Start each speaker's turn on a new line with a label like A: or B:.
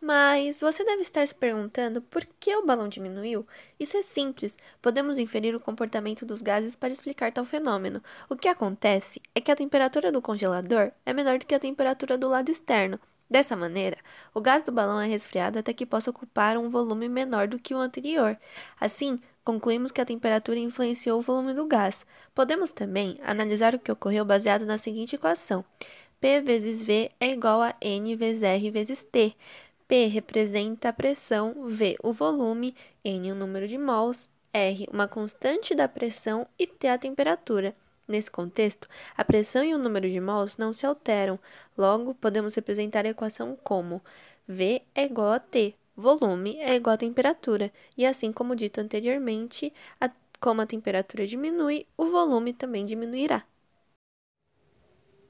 A: Mas você deve estar se perguntando por que o balão diminuiu? Isso é simples, podemos inferir o comportamento dos gases para explicar tal fenômeno. O que acontece é que a temperatura do congelador é menor do que a temperatura do lado externo. Dessa maneira, o gás do balão é resfriado até que possa ocupar um volume menor do que o anterior. Assim, concluímos que a temperatura influenciou o volume do gás. Podemos também analisar o que ocorreu baseado na seguinte equação: P vezes V é igual a N vezes R vezes T. P representa a pressão, V o volume, N o número de mols, R uma constante da pressão e T a temperatura. Nesse contexto, a pressão e o número de mols não se alteram, logo podemos representar a equação como V é igual a T, volume é igual a temperatura, e assim como dito anteriormente, a, como a temperatura diminui, o volume também diminuirá.